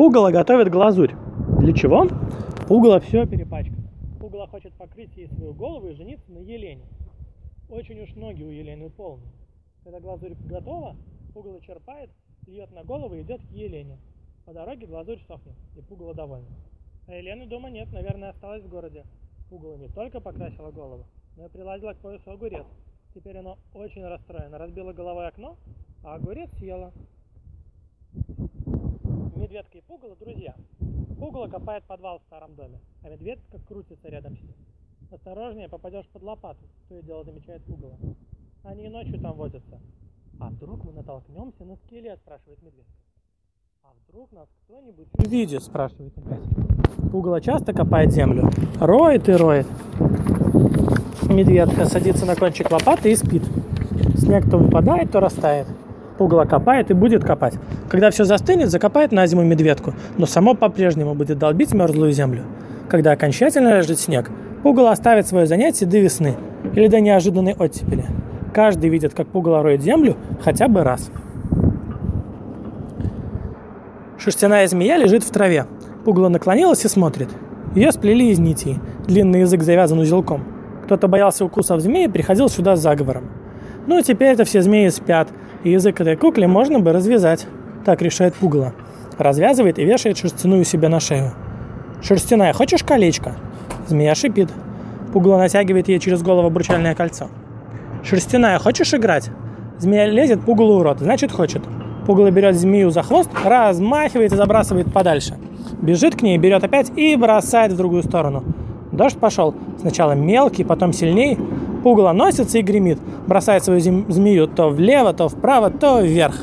Пугало готовит глазурь. Для чего? Пугало все перепачкано. Пугало хочет покрыть ей свою голову и жениться на Елене. Очень уж ноги у Елены полные. Когда глазурь готова, пугало черпает, льет на голову и идет к Елене. По дороге глазурь сохнет, и пугало довольно. А Елены дома нет, наверное, осталась в городе. Пугало не только покрасила голову, но и приладила к поясу огурец. Теперь оно очень расстроено, разбило головой окно, а огурец съела. Медведка и Пугало – друзья. Пугало копает подвал в старом доме, а медведка крутится рядом с ним. Осторожнее, попадешь под лопату, то и дело замечает Пугало. Они и ночью там возятся. А вдруг мы натолкнемся на скелет, спрашивает медведка. А вдруг нас кто-нибудь увидит, спрашивает опять. Пугало часто копает землю, роет и роет. Медведка садится на кончик лопаты и спит. Снег то выпадает, то растает. Пугало копает и будет копать. Когда все застынет, закопает на зиму медведку, но само по-прежнему будет долбить мерзлую землю. Когда окончательно лежит снег, пугало оставит свое занятие до весны или до неожиданной оттепели. Каждый видит, как пугало роет землю хотя бы раз. Шерстяная змея лежит в траве. Пугало наклонилась и смотрит. Ее сплели из нитей. Длинный язык завязан узелком. Кто-то боялся укусов змеи и приходил сюда с заговором. Ну, теперь-то все змеи спят, язык этой кукле можно бы развязать. Так решает пугало. Развязывает и вешает шерстяную себе на шею. «Шерстяная, хочешь колечко?» Змея шипит. Пугало натягивает ей через голову обручальное кольцо. «Шерстяная, хочешь играть?» Змея лезет пугалу в рот, значит хочет. Пугало берет змею за хвост, размахивает и забрасывает подальше. Бежит к ней, берет опять и бросает в другую сторону. Дождь пошел. Сначала мелкий, потом сильней. Пугало носится и гремит. Бросает свою змею то влево, то вправо, то вверх.